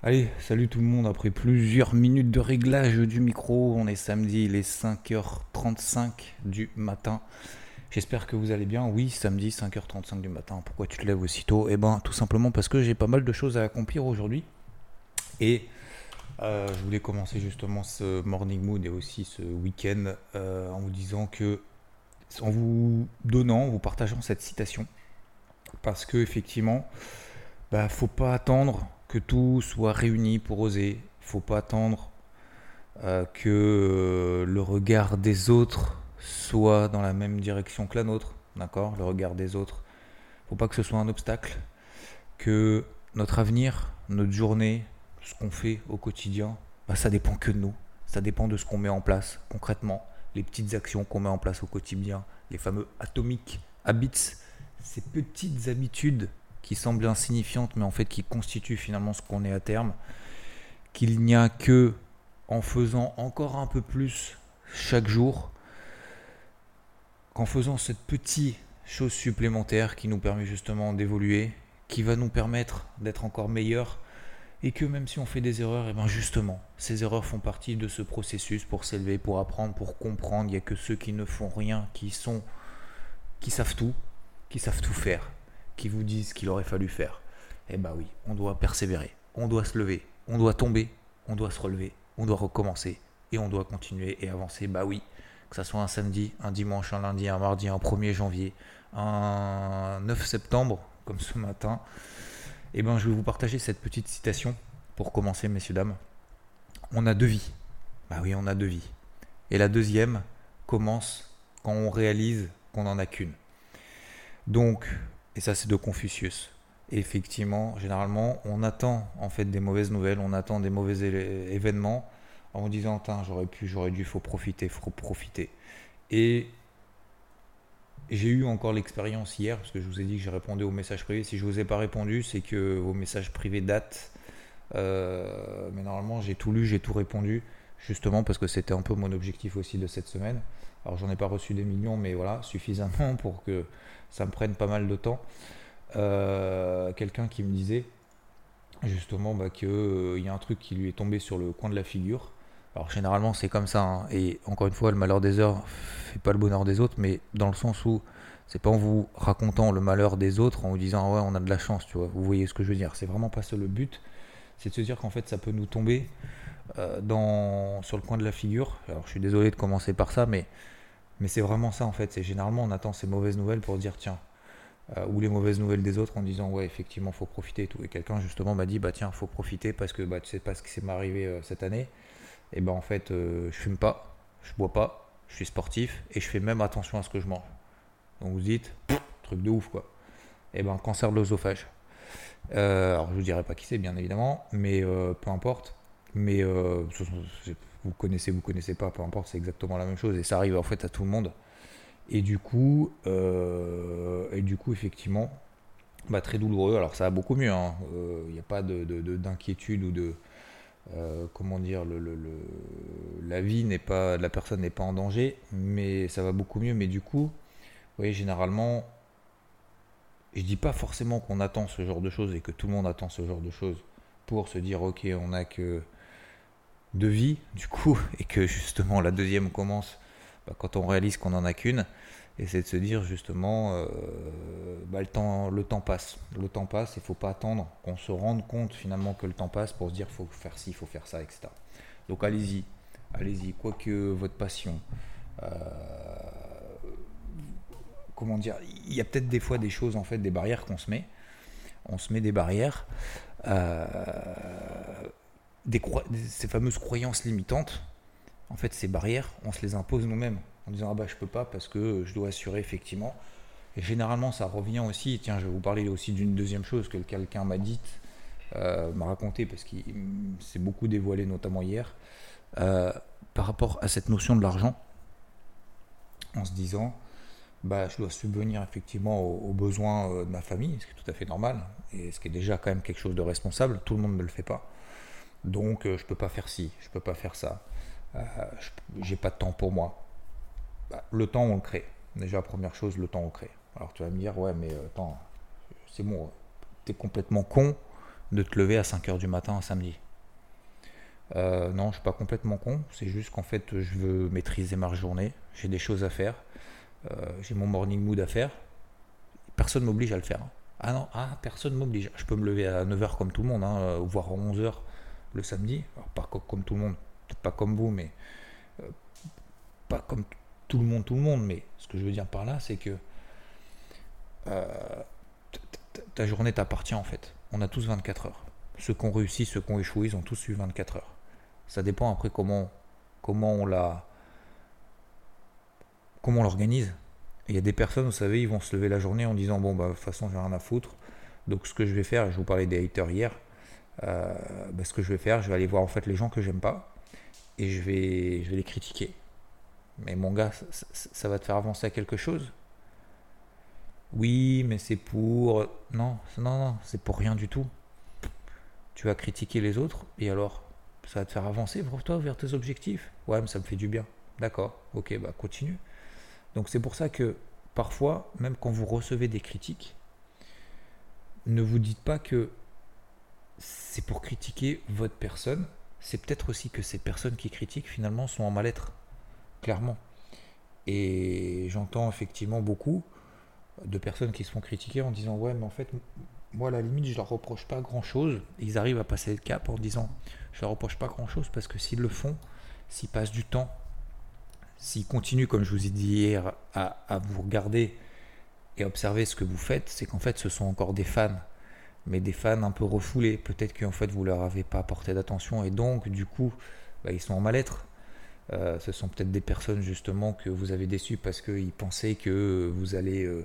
Allez, salut tout le monde. Après plusieurs minutes de réglage du micro, on est samedi, il est 5h35 du matin. J'espère que vous allez bien. Oui, samedi, 5h35 du matin. Pourquoi tu te lèves aussitôt? Eh ben, tout simplement parce que j'ai pas mal de choses à accomplir aujourd'hui. Et euh, je voulais commencer justement ce morning mood et aussi ce week-end euh, en vous disant que, en vous donnant, en vous partageant cette citation, parce que effectivement, bah, faut pas attendre que tout soit réuni pour oser. Faut pas attendre euh, que euh, le regard des autres soit dans la même direction que la nôtre, d'accord? Le regard des autres. Faut pas que ce soit un obstacle, que notre avenir, notre journée, ce qu'on fait au quotidien, bah, ça dépend que de nous. Ça dépend de ce qu'on met en place concrètement, les petites actions qu'on met en place au quotidien, les fameux atomiques habits, ces petites habitudes qui semblent insignifiantes, mais en fait qui constituent finalement ce qu'on est à terme, qu'il n'y a que en faisant encore un peu plus chaque jour, qu'en faisant cette petite chose supplémentaire qui nous permet justement d'évoluer, qui va nous permettre d'être encore meilleurs, et que même si on fait des erreurs, et eh bien justement, ces erreurs font partie de ce processus pour s'élever, pour apprendre, pour comprendre. Il n'y a que ceux qui ne font rien, qui sont, qui savent tout, qui savent tout faire qui vous disent qu'il aurait fallu faire. Eh bien oui, on doit persévérer, on doit se lever, on doit tomber, on doit se relever, on doit recommencer et on doit continuer et avancer. Bah oui, que ce soit un samedi, un dimanche, un lundi, un mardi, un 1er janvier, un 9 septembre, comme ce matin, eh ben je vais vous partager cette petite citation pour commencer, messieurs, dames. On a deux vies. Bah oui, on a deux vies. Et la deuxième commence quand on réalise qu'on n'en a qu'une. Donc, et ça, c'est de Confucius. effectivement, généralement, on attend en fait des mauvaises nouvelles, on attend des mauvais événements en disant j'aurais pu, j'aurais dû, faut profiter, faut profiter. Et j'ai eu encore l'expérience hier, parce que je vous ai dit que j'ai répondu aux messages privés. Si je ne vous ai pas répondu, c'est que vos messages privés datent. Euh, mais normalement, j'ai tout lu, j'ai tout répondu, justement parce que c'était un peu mon objectif aussi de cette semaine. Alors, j'en ai pas reçu des millions, mais voilà, suffisamment pour que ça me prenne pas mal de temps. Euh, quelqu'un qui me disait justement bah, qu'il euh, y a un truc qui lui est tombé sur le coin de la figure. Alors généralement c'est comme ça, hein. et encore une fois le malheur des heures fait pas le bonheur des autres, mais dans le sens où c'est pas en vous racontant le malheur des autres, en vous disant ah ouais on a de la chance, tu vois, vous voyez ce que je veux dire, c'est vraiment pas ça le but, c'est de se dire qu'en fait ça peut nous tomber euh, dans, sur le coin de la figure. Alors je suis désolé de commencer par ça, mais mais c'est vraiment ça en fait. C'est généralement on attend ces mauvaises nouvelles pour dire tiens, euh, ou les mauvaises nouvelles des autres en disant ouais effectivement faut profiter et tout. Et quelqu'un justement m'a dit bah tiens faut profiter parce que bah tu sais pas ce qui s'est arrivé euh, cette année. Et ben en fait euh, je fume pas, je bois pas, je suis sportif et je fais même attention à ce que je mange. Donc vous dites truc de ouf quoi. Et ben cancer de l'œsophage. alors je vous dirai pas qui c'est bien évidemment, mais peu importe. Mais vous connaissez, vous connaissez pas, peu importe, c'est exactement la même chose et ça arrive en fait à tout le monde. Et du coup, euh, et du coup effectivement, bah, très douloureux. Alors ça va beaucoup mieux, il hein. n'y euh, a pas d'inquiétude de, ou de euh, comment dire, le, la vie n'est pas, la personne n'est pas en danger, mais ça va beaucoup mieux. Mais du coup, vous voyez, généralement, je dis pas forcément qu'on attend ce genre de choses et que tout le monde attend ce genre de choses pour se dire ok, on a que de vie, du coup, et que justement la deuxième commence bah, quand on réalise qu'on n'en a qu'une, et c'est de se dire justement, euh, bah, le, temps, le temps passe, le temps passe, il ne faut pas attendre qu'on se rende compte finalement que le temps passe pour se dire, faut faire ci, il faut faire ça, etc. Donc allez-y, allez-y, quoi que votre passion, euh, comment dire, il y a peut-être des fois des choses, en fait, des barrières qu'on se met, on se met des barrières. Euh, ces fameuses croyances limitantes, en fait, ces barrières, on se les impose nous-mêmes en disant ah bah je peux pas parce que je dois assurer effectivement. Et généralement, ça revient aussi. Tiens, je vais vous parler aussi d'une deuxième chose que quelqu'un m'a dite, euh, m'a raconté parce qu'il s'est beaucoup dévoilé, notamment hier, euh, par rapport à cette notion de l'argent, en se disant bah, je dois subvenir effectivement aux, besoins euh, de ma famille, ce qui est tout à fait normal, et ce qui est déjà quand même quelque chose de responsable, tout le monde ne le fait pas. Donc euh, je peux pas faire ci, je peux pas faire ça. Euh, j'ai pas de temps pour moi. Bah, le temps on le crée. Déjà première chose, le temps on le crée. Alors tu vas me dire ouais mais euh, attends, c'est bon, t'es complètement con. de te lever à 5h du matin un samedi. Non, je suis pas complètement con. C'est juste qu'en fait, je veux maîtriser ma journée. J'ai des choses à faire. J'ai mon morning mood à faire. Personne m'oblige à le faire. Ah non, ah, personne m'oblige. Je peux me lever à 9h comme tout le monde, hein, voire à 11h le samedi. pas comme tout le monde, peut-être pas comme vous, mais euh, pas comme tout le monde, tout le monde. Mais ce que je veux dire par là, c'est que ta journée t'appartient en fait. On a tous 24 heures. Ceux qui ont réussi, ceux qui ont échoué, ils ont tous eu 24 heures. Ça dépend après comment, comment on la comment l'organise. Il y a des personnes, vous savez, ils vont se lever la journée en disant bon bah de toute façon j'ai rien à foutre. Donc ce que je vais faire, je vous parlais des haters hier, euh, bah, ce que je vais faire, je vais aller voir en fait les gens que j'aime pas et je vais, je vais les critiquer. Mais mon gars, ça, ça va te faire avancer à quelque chose? Oui, mais c'est pour. Non, non, non, c'est pour rien du tout. Tu vas critiquer les autres et alors ça va te faire avancer pour toi vers tes objectifs? Ouais, mais ça me fait du bien. D'accord, ok, bah continue. Donc c'est pour ça que parfois, même quand vous recevez des critiques, ne vous dites pas que c'est pour critiquer votre personne. C'est peut-être aussi que ces personnes qui critiquent finalement sont en mal-être, clairement. Et j'entends effectivement beaucoup de personnes qui se font critiquer en disant ouais mais en fait moi, à la limite, je leur reproche pas grand-chose. Ils arrivent à passer le cap en disant, je leur reproche pas grand-chose parce que s'ils le font, s'ils passent du temps, s'ils continuent, comme je vous ai dit hier, à, à vous regarder et observer ce que vous faites, c'est qu'en fait, ce sont encore des fans, mais des fans un peu refoulés. Peut-être qu'en fait, vous leur avez pas apporté d'attention et donc, du coup, bah, ils sont en mal-être. Euh, ce sont peut-être des personnes justement que vous avez déçues parce qu'ils pensaient que vous allez euh,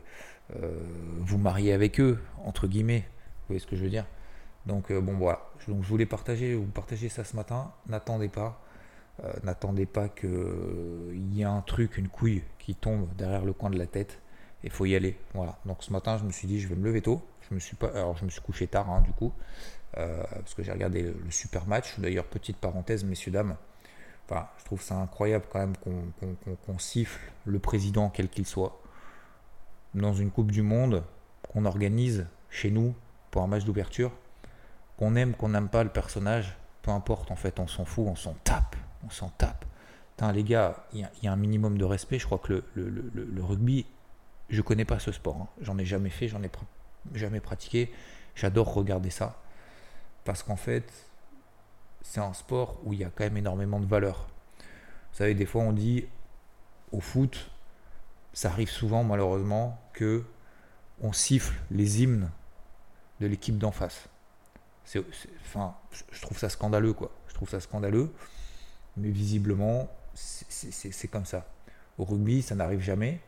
euh, vous marier avec eux, entre guillemets. Vous voyez ce que je veux dire? Donc bon voilà, donc, je voulais partager, vous partager ça ce matin. N'attendez pas, n'attendez pas qu'il y ait un truc, une couille qui tombe derrière le coin de la tête. Il faut y aller. Voilà. Donc ce matin, je me suis dit, je vais me lever tôt. Je me suis pas, alors je me suis couché tard, hein, du coup, parce que j'ai regardé le, super match. D'ailleurs, petite parenthèse, messieurs dames. Enfin, je trouve ça incroyable quand même qu'on siffle le président, quel qu'il soit dans une Coupe du Monde qu'on organise chez nous pour un match d'ouverture, qu'on aime, qu'on n'aime pas le personnage, peu importe, en fait, on s'en fout, on s'en tape, on s'en tape. les gars, il y, a un minimum de respect. Je crois que le, rugby, je connais pas ce sport. Hein. J'en ai jamais fait, j'en ai jamais pratiqué. J'adore regarder ça. Parce qu'en fait, c'est un sport où il y a quand même énormément de valeur. Vous savez, des fois on dit au foot, ça arrive souvent malheureusement que on siffle les hymnes de l'équipe d'en face. Enfin, je trouve ça scandaleux, quoi. Je trouve ça scandaleux, mais visiblement, c'est comme ça. Au rugby, ça n'arrive jamais.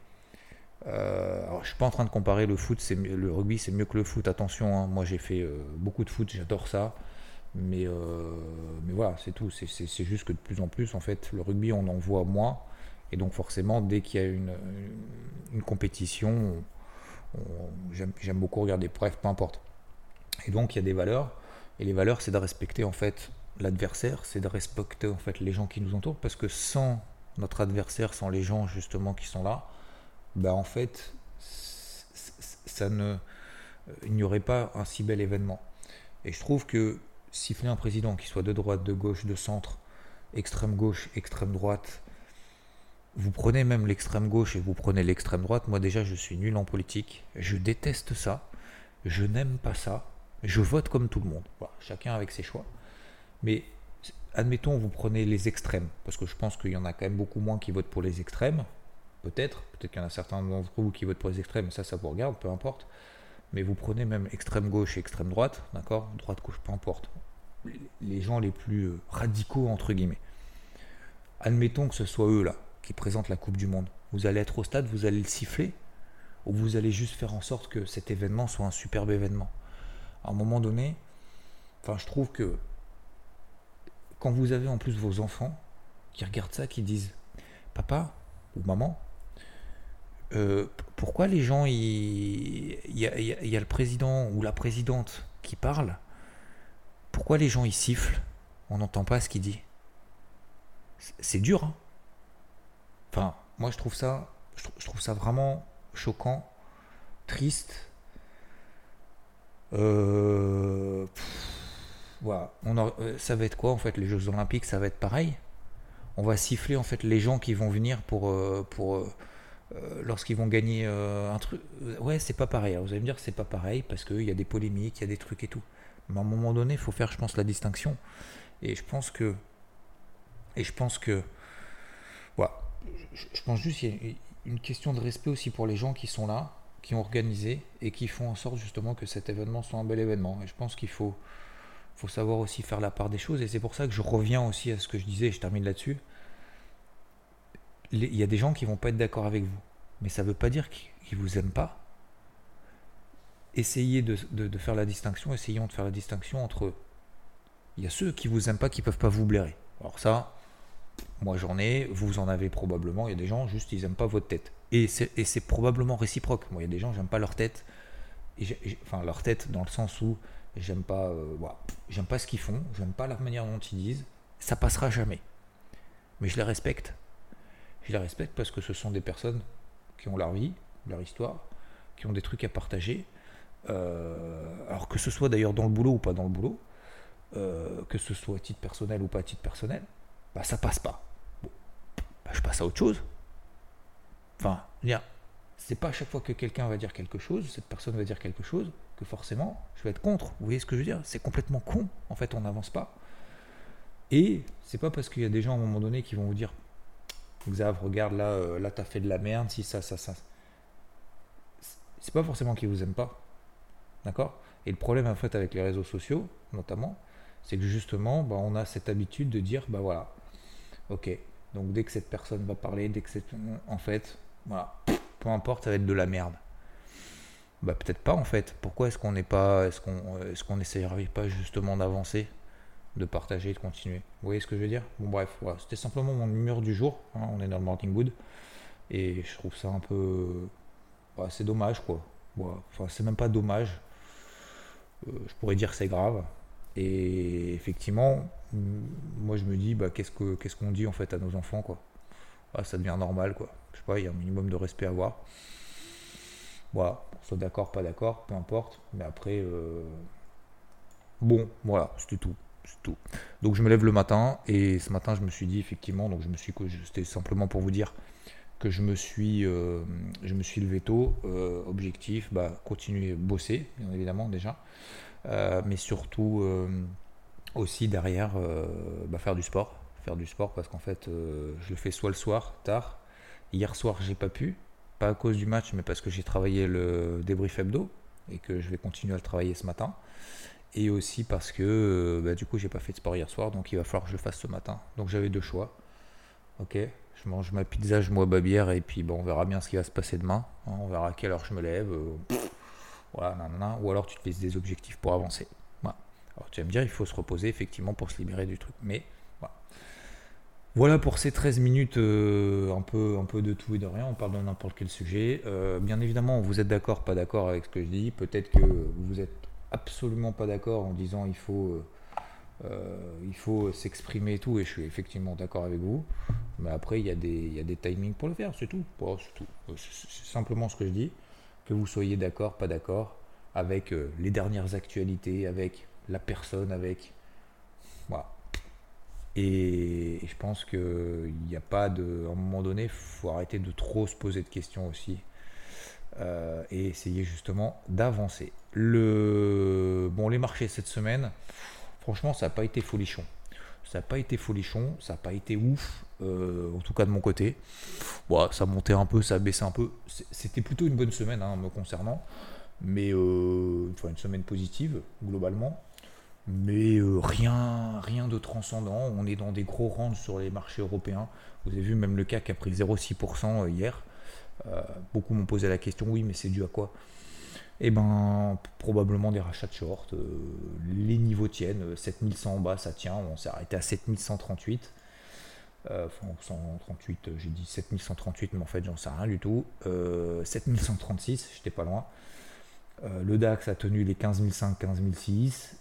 Euh, alors, je suis pas en train de comparer le foot, c'est le rugby, c'est mieux que le foot. Attention, hein. moi j'ai fait euh, beaucoup de foot, j'adore ça. Mais, euh, mais voilà, c'est tout. C'est juste que de plus en plus, en fait, le rugby, on en voit moins. Et donc forcément, dès qu'il y a une, une compétition, j'aime beaucoup regarder. Bref, peu importe. Et donc il y a des valeurs. Et les valeurs, c'est de respecter en fait l'adversaire, c'est de respecter en fait les gens qui nous entourent, parce que sans notre adversaire, sans les gens justement qui sont là, bah en fait, ça ne, il n'y aurait pas un si bel événement. Et je trouve que siffler un président qui soit de droite, de gauche, de centre, extrême gauche, extrême droite, vous prenez même l'extrême gauche et vous prenez l'extrême droite, moi déjà je suis nul en politique, je déteste ça, je n'aime pas ça, je vote comme tout le monde, chacun avec ses choix. Mais admettons, vous prenez les extrêmes, parce que je pense qu'il y en a quand même beaucoup moins qui votent pour les extrêmes, peut-être, peut-être qu'il y en a certains d'entre vous qui votent pour les extrêmes, ça, ça vous regarde, peu importe. Mais vous prenez même extrême gauche et extrême droite, d'accord? Droite, gauche, peu importe. Les gens les plus euh, radicaux, entre guillemets. Admettons que ce soit eux là, qui présente la Coupe du Monde. Vous allez être au stade, vous allez le siffler, ou vous allez juste faire en sorte que cet événement soit un superbe événement. À un moment donné, enfin, je trouve que quand vous avez en plus vos enfants qui regardent ça, qui disent Papa ou maman, euh, pourquoi les gens, il y, a, y, a le président ou la présidente qui parle, pourquoi les gens ils sifflent? On n'entend pas ce qu'il dit. C'est dur, hein Enfin, moi je trouve ça, je trouve ça vraiment choquant, triste. Euh, voilà. On euh, ça va être quoi en fait les Jeux Olympiques? Ça va être pareil? On va siffler en fait les gens qui vont venir pour, pour lorsqu'ils vont gagner un truc. Ouais, c'est pas pareil. vous allez me dire c'est pas pareil parce qu'il y a des polémiques, il y a des trucs et tout. Mais à un moment donné, il faut faire, je pense, la distinction. Et je pense que. Et je pense que. Voilà. Je, pense juste qu'il y a une question de respect aussi pour les gens qui sont là, qui ont organisé et qui font en sorte justement que cet événement soit un bel événement. Et je pense qu'il faut, faut savoir aussi faire la part des choses. Et c'est pour ça que je reviens aussi à ce que je disais, je termine là-dessus. Il y a des gens qui vont pas être d'accord avec vous. Mais ça ne veut pas dire qu'ils vous aiment pas. Essayez de, faire la distinction, essayons de faire la distinction entre il y a ceux qui vous aiment pas qui peuvent pas vous blairer. Alors ça, moi j'en ai, vous en avez probablement, il y a des gens juste ils aiment pas votre tête. Et c'est probablement réciproque. Moi il y a des gens j'aime pas leur tête, enfin leur tête dans le sens où j'aime pas, euh, j'aime pas ce qu'ils font, j'aime pas la manière dont ils disent, ça passera jamais. Mais je les respecte. Je les respecte parce que ce sont des personnes qui ont leur vie, leur histoire, qui ont des trucs à partager. Euh, alors que ce soit d'ailleurs dans le boulot ou pas dans le boulot, euh, que ce soit à titre personnel ou pas à titre personnel, bah ça passe pas. Bah, je passe à autre chose. Enfin, c'est pas à chaque fois que quelqu'un va dire quelque chose, cette personne va dire quelque chose, que forcément je vais être contre. Vous voyez ce que je veux dire? C'est complètement con. En fait, on n'avance pas. Et c'est pas parce qu'il y a des gens à un moment donné qui vont vous dire Xav, regarde là, euh, là t'as fait de la merde, si ça, ça, ça. C'est pas forcément qu'ils vous aiment pas. D'accord? Et le problème en fait avec les réseaux sociaux, notamment, c'est que justement, bah, on a cette habitude de dire, bah voilà, ok, donc dès que cette personne va parler, dès que c'est... En fait, voilà, peu importe, ça va être de la merde. Bah peut-être pas en fait. Pourquoi est-ce qu'on n'est pas, est-ce qu'on, est-ce qu'on n'essayerait pas justement d'avancer, de partager, de continuer Vous voyez ce que je veux dire? Bon bref, voilà, c'était simplement mon humeur du jour. Hein, on est dans le morning wood et je trouve ça un peu, bah, c'est dommage quoi. enfin c'est même pas dommage. Euh, je pourrais dire que c'est grave, et effectivement, moi je me dis, bah, qu'est-ce qu'on ce qu'on dit en fait à nos enfants quoi? Ah, Ça devient normal quoi. Je sais pas, il y a un minimum de respect à avoir. Voilà, soit d'accord, pas d'accord, peu importe. Mais après, euh, bon, voilà, c'était tout. Donc je me lève le matin et ce matin je me suis dit effectivement, donc je me suis, c'était simplement pour vous dire que je me suis, euh, je me suis levé tôt. Euh, objectif, bah, continuer à bosser, bien évidemment déjà. Euh, mais surtout aussi derrière bah, faire du sport. Faire du sport parce qu'en fait, je le fais soit le soir, tard. Hier soir, j'ai pas pu, pas à cause du match, mais parce que j'ai travaillé le débrief hebdo et que je vais continuer à le travailler ce matin. Et aussi parce que bah, du coup, j'ai pas fait de sport hier soir, donc il va falloir que je le fasse ce matin. Donc j'avais deux choix. Ok, je mange ma pizza, je bois ma bière et puis bon, on verra bien ce qui va se passer demain. Hein, on verra à quelle heure je me lève. Voilà, ou alors tu te laisses des objectifs pour avancer. Voilà. Alors tu vas me dire, il faut se reposer effectivement pour se libérer du truc. Mais voilà. Voilà pour ces 13 minutes, euh, un, peu, un peu de tout et de rien. On parle de n'importe quel sujet. Euh, bien évidemment, vous êtes d'accord, pas d'accord avec ce que je dis. Peut-être que vous êtes absolument pas d'accord en disant il faut, euh, il faut s'exprimer et tout. Et je suis effectivement d'accord avec vous. Mais après, il y, a des, il y a des timings pour le faire, c'est tout. c'est simplement ce que je dis que vous soyez d'accord, pas d'accord, avec euh, les dernières actualités, avec la personne, avec. Voilà. Et, je pense qu'il n'y a pas de. À un moment donné, il faut arrêter de trop se poser de questions aussi. Euh, et essayer justement d'avancer. Les marchés cette semaine, franchement, ça n'a pas été folichon. Ça n'a pas été folichon, ça n'a pas été ouf, euh, en tout cas de mon côté. Ça montait un peu, ça baissait un peu. C'était plutôt une bonne semaine hein, me concernant, mais euh, une semaine positive globalement. Mais euh, rien, rien de transcendant. On est dans des gros ranges sur les marchés européens. Vous avez vu même le CAC a pris 0,6% hier. beaucoup m'ont posé la question, oui, mais c'est dû à quoi? Eh ben, probablement des rachats de short. Euh, les niveaux tiennent. 7100 en bas, ça tient. On s'est arrêté à 7138. Euh, enfin, 138, j'ai dit 7138, mais en fait, j'en sais rien du tout. 7136, euh, j'étais pas loin. le DAX a tenu les 15005, 15006.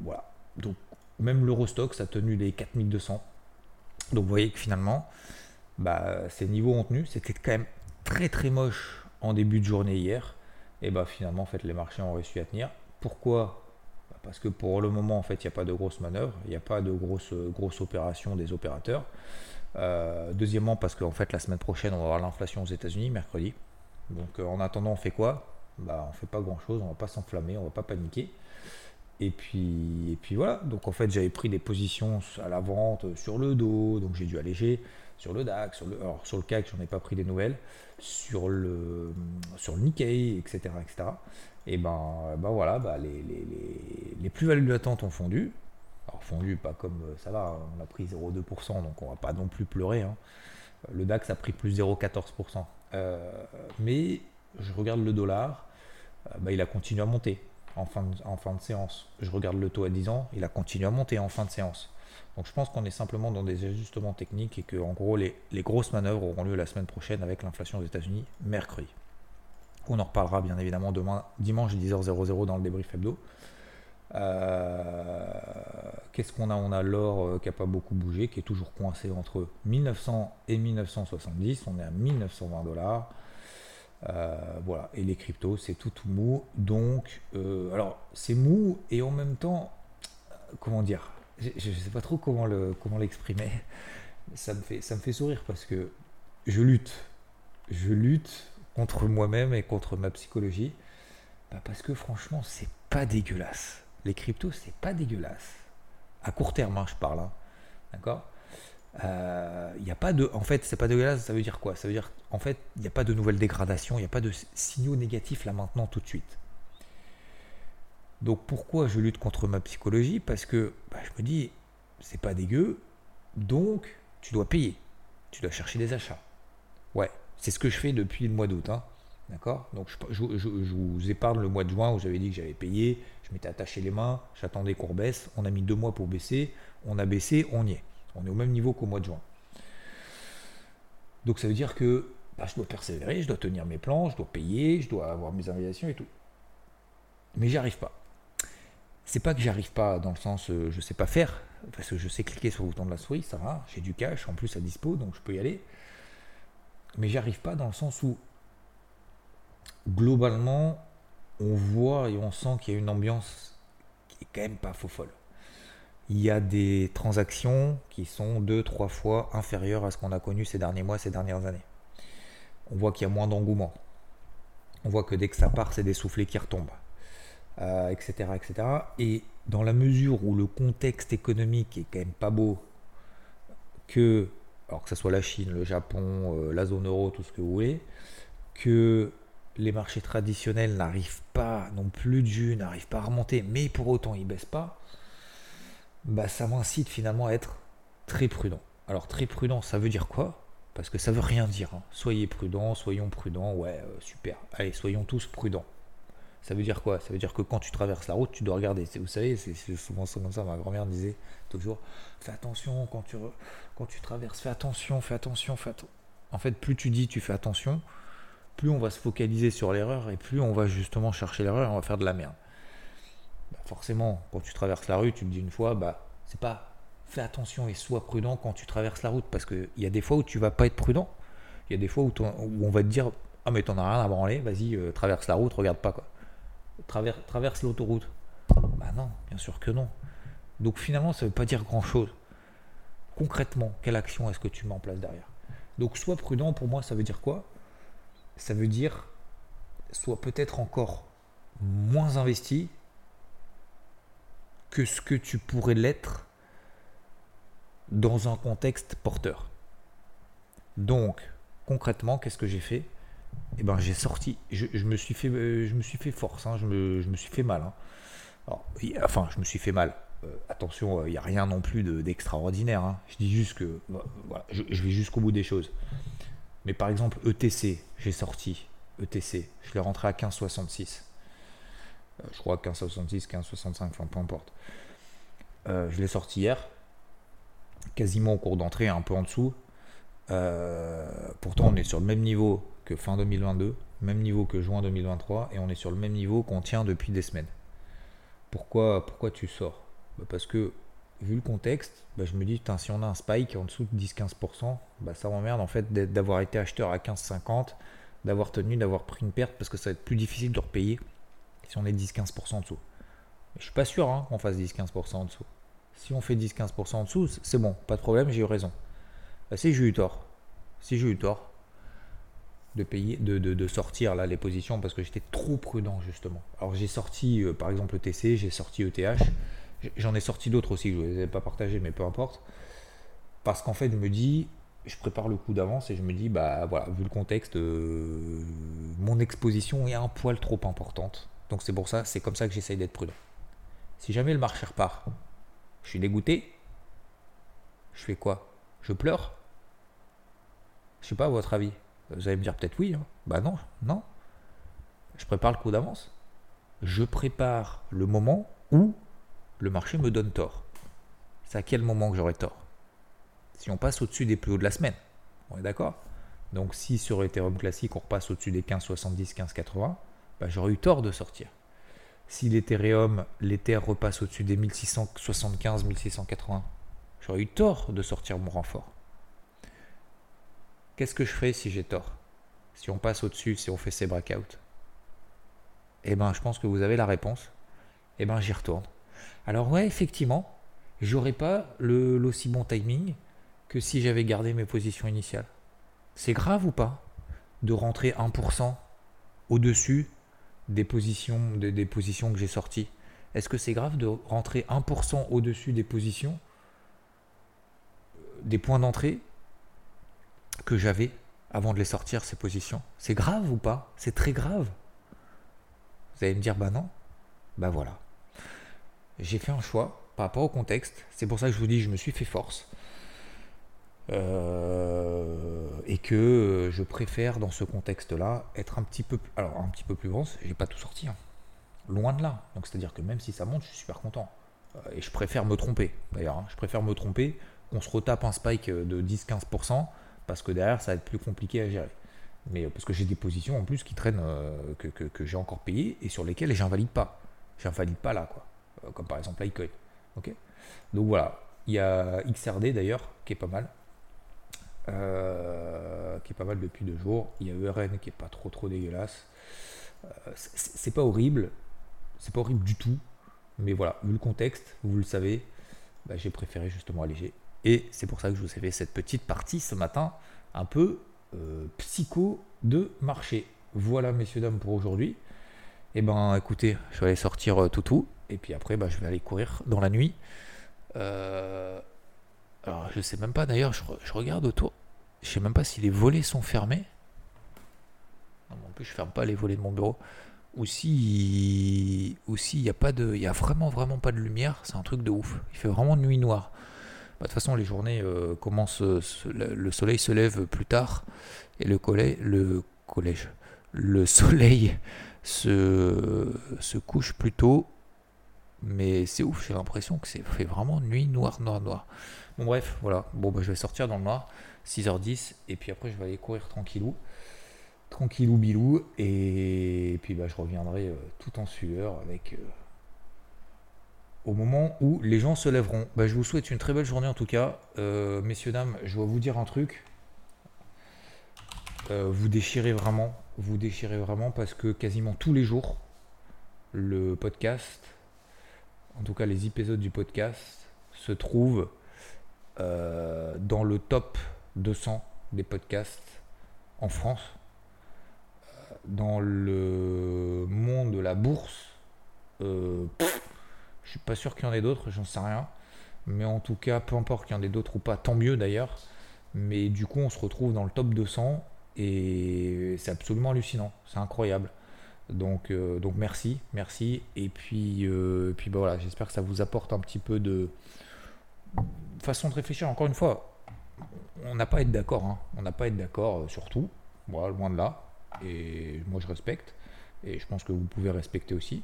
voilà. Donc, même l'Eurostox a tenu les 4200. Donc, vous voyez que finalement, bah, ces niveaux ont tenu. C'était quand même très très moche en début de journée hier et bah finalement en fait les marchés ont réussi à tenir. Pourquoi? Bah, Parce que pour le moment, en fait, il n'y a pas de grosses manœuvres, il n'y a pas de grosses, grosses opérations des opérateurs. Euh, deuxièmement, parce qu'en fait, la semaine prochaine, on va avoir l'inflation aux États-Unis, mercredi. Donc, euh, en attendant, on fait quoi? Bah, On fait pas grand-chose, on va pas s'enflammer, on va pas paniquer. Et puis, et puis voilà. Donc, en fait, j'avais pris des positions à la vente sur le dos, donc j'ai dû alléger sur le DAX, sur le, alors, sur le CAC, j'en ai pas pris des nouvelles, sur le, sur le Nikkei, etc., etc. Et ben, ben voilà, bah, les, les, les, les plus-values latentes ont fondu. Alors fondu, pas comme euh, ça va, on a pris 0,2%, donc on va pas non plus pleurer. Hein. Le DAX a pris plus 0,14%. Euh, mais je regarde le dollar, euh, bah, il a continué à monter en fin, de, séance. Je regarde le taux à 10 ans, il a continué à monter en fin de séance. Donc je pense qu'on est simplement dans des ajustements techniques et que en gros les, les grosses manœuvres auront lieu la semaine prochaine avec l'inflation aux États-Unis mercredi. On en reparlera bien évidemment demain, dimanche 10h00 dans le débrief hebdo. Euh, qu'est-ce qu'on a? On a l'or euh, qui n'a pas beaucoup bougé, qui est toujours coincé entre 1900 et 1970. On est à 1920 dollars. Euh, voilà, et les cryptos, c'est tout, tout mou. Donc, alors, c'est mou et en même temps, comment dire Je ne sais pas trop comment le comment l'exprimer. Ça me fait ça me fait sourire parce que je lutte, je lutte contre moi-même et contre ma psychologie, bah, parce que franchement, c'est pas dégueulasse les cryptos, c'est pas dégueulasse. À court terme, hein, je parle. Hein. D'accord? Il euh, n'y a pas de. En fait, c'est pas dégueulasse, ça veut dire quoi? Ça veut dire, en fait, il n'y a pas de nouvelles dégradations, il n'y a pas de signaux négatifs là maintenant tout de suite. Donc pourquoi je lutte contre ma psychologie? Parce que bah, je me dis, c'est pas dégueu, donc tu dois payer. Tu dois chercher des achats. Ouais, c'est ce que je fais depuis le mois d'août. Hein. D'accord? Donc je, vous épargne le mois de juin où j'avais dit que j'avais payé, je m'étais attaché les mains, j'attendais qu'on baisse, on a mis deux mois pour baisser, on a baissé, on y est. On est au même niveau qu'au mois de juin. Donc ça veut dire que bah, je dois persévérer, je dois tenir mes plans, je dois payer, je dois avoir mes invitations et tout. Mais j'y arrive pas. C'est pas que j'arrive pas dans le sens je euh, je sais pas faire, parce que je sais cliquer sur le bouton de la souris, ça va, j'ai du cash en plus à dispo, donc je peux y aller. Mais j'y arrive pas dans le sens où globalement, on voit et on sent qu'il y a une ambiance qui est quand même pas faux folle. Il y a des transactions qui sont deux, trois fois inférieures à ce qu'on a connu ces derniers mois, ces dernières années. On voit qu'il y a moins d'engouement. On voit que dès que ça part, c'est des soufflets qui retombent, etc., euh, etc. Et dans la mesure où le contexte économique est quand même pas beau, que, alors que ce soit la Chine, le Japon, euh, la zone euro, tout ce que vous voulez, que les marchés traditionnels n'arrivent pas, non plus jus, n'arrivent pas à remonter, mais pour autant ils baissent pas, bah ça m'incite finalement à être très prudent. Alors très prudent, ça veut dire quoi? Parce que ça veut rien dire. Hein. Soyez prudent, soyons prudents, ouais, euh, super. Allez, soyons tous prudents. Ça veut dire quoi? Ça veut dire que quand tu traverses la route, tu dois regarder. Vous savez, c'est souvent comme ça. Ma grand-mère disait toujours fais attention quand tu, quand tu traverses, fais attention, fais attention, fais attention. En fait, plus tu dis tu fais attention, plus on va se focaliser sur l'erreur et plus on va justement chercher l'erreur et on va faire de la merde. Forcément, quand tu traverses la rue, tu me dis une fois, bah, c'est pas fais attention et sois prudent quand tu traverses la route parce qu'il y a des fois où tu vas pas être prudent. Il y a des fois où, on va te dire Ah, mais t'en as rien à branler, vas-y, euh, traverse la route, regarde pas quoi. traverse l'autoroute. Bah non, bien sûr que non. Donc finalement, ça veut pas dire grand chose. Concrètement, quelle action est-ce que tu mets en place derrière? Donc sois prudent, pour moi, ça veut dire quoi? Ça veut dire soit peut-être encore moins investi que ce que tu pourrais l'être dans un contexte porteur. Donc, concrètement, qu'est-ce que j'ai fait? Eh ben, j'ai sorti, je, me suis fait, je me suis fait force, hein, je, me, suis fait mal. Hein. enfin, je me suis fait mal. Euh, attention, il n'y a rien non plus d'extraordinaire. Hein. Je dis juste que, voilà, je vais jusqu'au bout des choses. Mais par exemple, ETC, j'ai sorti ETC, je l'ai rentré à 15,66. Euh, je crois 15,66, 15,65, enfin peu importe. Euh, je l'ai sorti hier, quasiment au cours d'entrée, un peu en dessous. Euh, pourtant, on est sur le même niveau que fin 2022, même niveau que juin 2023, et on est sur le même niveau qu'on tient depuis des semaines. Pourquoi, pourquoi tu sors? Bah, Parce que vu le contexte, bah, je me dis, si on a un spike en dessous de 10-15%, bah, ça m'emmerde en fait d'avoir été acheteur à 15-50, d'avoir tenu, d'avoir pris une perte, parce que ça va être plus difficile de repayer si on est 10-15% en dessous. Je suis pas sûr hein, qu'on fasse 10-15% en dessous. Si on fait 10-15% en dessous, c'est bon, pas de problème, j'ai eu raison. Bah, si j'ai eu tort, si j'ai eu tort de payer, de, de, sortir là les positions parce que j'étais trop prudent justement. Alors j'ai sorti euh, par exemple le TC, j'ai sorti ETH, j'en ai sorti d'autres aussi, je ne les ai pas partagés, mais peu importe. Parce qu'en fait, je me dis, je prépare le coup d'avance et je me dis, bah voilà, vu le contexte, euh, mon exposition est un poil trop importante. Donc c'est pour ça, c'est comme ça que j'essaye d'être prudent. Si jamais le marché repart, je suis dégoûté, je fais quoi? Je pleure? Je sais pas, à votre avis Vous allez me dire peut-être oui. Hein. Bah non, non. Je prépare le coup d'avance. Je prépare le moment où le marché me donne tort. C'est à quel moment que j'aurai tort? Si on passe au-dessus des plus hauts de la semaine. On est d'accord? Donc si sur Ethereum classique, on repasse au-dessus des 15,70, 15,80, bah, j'aurais eu tort de sortir. Si l'Ethereum, l'Ether repasse au-dessus des 1675, 1680, j'aurais eu tort de sortir mon renfort. Qu'est-ce que je ferai si j'ai tort? Si on passe au-dessus, si on fait ces breakouts? Eh ben, je pense que vous avez la réponse. Eh ben, j'y retourne. Alors ouais, effectivement, j'aurais pas l'aussi bon timing, que si j'avais gardé mes positions initiales. C'est grave ou pas de rentrer 1% au-dessus des positions, des, positions que j'ai sorties Est-ce que c'est grave de rentrer 1% au-dessus des positions, des points d'entrée que j'avais avant de les sortir, ces positions? C'est grave ou pas? C'est très grave. Vous allez me dire, bah non. Bah voilà. J'ai fait un choix par rapport au contexte. C'est pour ça que je vous dis, je me suis fait force. Euh, et que je préfère dans ce contexte-là être un petit peu, alors un petit peu plus grand. J'ai pas tout sorti, hein. loin de là. Donc c'est-à-dire que même si ça monte, je suis super content. Euh, et je préfère me tromper. D'ailleurs, hein. je préfère me tromper qu'on se retape un spike de 10-15% parce que derrière ça va être plus compliqué à gérer. Mais euh, parce que j'ai des positions en plus qui traînent que, que, j'ai encore payées et sur lesquelles j'invalide pas. J'invalide pas là, quoi. Comme par exemple Litecoin. Ok? Donc voilà. Il y a XRD d'ailleurs qui est pas mal. Euh, qui est pas mal depuis deux jours. Il y a ERN qui est pas trop trop dégueulasse. Euh, c'est pas horrible, c'est pas horrible du tout, mais voilà, vu le contexte, vous le savez, bah, j'ai préféré justement alléger. Et c'est pour ça que je vous ai fait cette petite partie ce matin, un peu euh, psycho de marché. Voilà, messieurs, dames, pour aujourd'hui. Et eh ben écoutez, je vais aller sortir tout tout, et puis après, bah, je vais aller courir dans la nuit. Euh, alors, je sais même pas d'ailleurs, je, regarde autour. Je sais même pas si les volets sont fermés. Non, en plus, je ferme pas les volets de mon bureau. Ou si, il y a pas de, il y a vraiment vraiment pas de lumière. C'est un truc de ouf. Il fait vraiment nuit noire. Bah, de toute façon, les journées euh, commencent. Le soleil se lève plus tard et le collège, le collège, le soleil se, se couche plus tôt. Mais c'est ouf. J'ai l'impression que c'est fait vraiment nuit noire, noire, noire. Bon, bref, voilà. Bon, bah, je vais sortir dans le noir, 6h10, et puis après, je vais aller courir tranquillou. Tranquillou bilou, et, puis bah, je reviendrai euh, tout en sueur avec. Euh, au moment où les gens se lèveront. Bah, je vous souhaite une très belle journée en tout cas. Euh, messieurs, dames, je dois vous dire un truc. vous déchirez vraiment. Vous déchirez vraiment parce que quasiment tous les jours, le podcast, en tout cas les épisodes du podcast, se trouvent euh, dans le top 200 des podcasts en France. Euh, dans le monde de la bourse, euh, je suis pas sûr qu'il y en ait d'autres, j'en sais rien. Mais en tout cas, peu importe qu'il y en ait d'autres ou pas, tant mieux d'ailleurs. Mais du coup, on se retrouve dans le top 200 et c'est absolument hallucinant, c'est incroyable. Donc, donc merci, merci. Et puis, puis bah voilà, j'espère que ça vous apporte un petit peu de, façon de réfléchir, encore une fois, on n'a pas à être d'accord. Hein. On n'a pas à être d'accord euh, sur tout. Moi, loin de là. Et moi, je respecte. Et je pense que vous pouvez respecter aussi.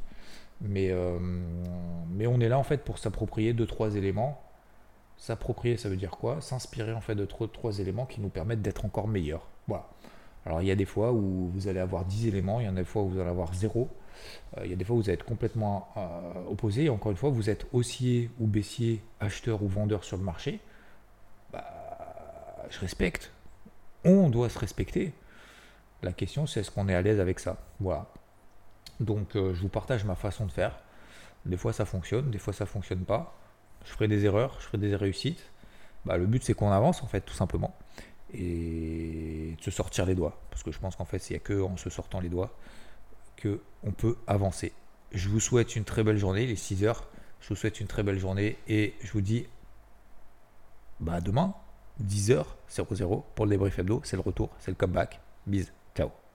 Mais, euh, mais on est là, en fait, pour s'approprier deux, trois éléments. S'approprier, ça veut dire quoi? S'inspirer, en fait, de trois, trois éléments qui nous permettent d'être encore meilleurs. Voilà. Alors, il y a des fois où vous allez avoir 10 éléments, il y en a des fois où vous allez avoir zéro. Euh, il y a des fois où vous êtes complètement euh, opposé. Et encore une fois, vous êtes haussier ou baissier, acheteur ou vendeur sur le marché. Bah, je respecte. On doit se respecter. La question, c'est est-ce qu'on est à l'aise avec ça? Voilà. Donc, euh, je vous partage ma façon de faire. Des fois ça fonctionne, des fois ça fonctionne pas. Je ferai des erreurs, je ferai des réussites. Bah, le but c'est qu'on avance en fait, tout simplement. Et de se sortir les doigts. Parce que je pense qu'en fait, il n'y a que en se sortant les doigts qu'on peut avancer. Je vous souhaite une très belle journée, les 6 heures. Je vous souhaite une très belle journée et je vous dis bah demain, 10h00 pour le débrief hebdo. C'est le retour, c'est le comeback. Bise.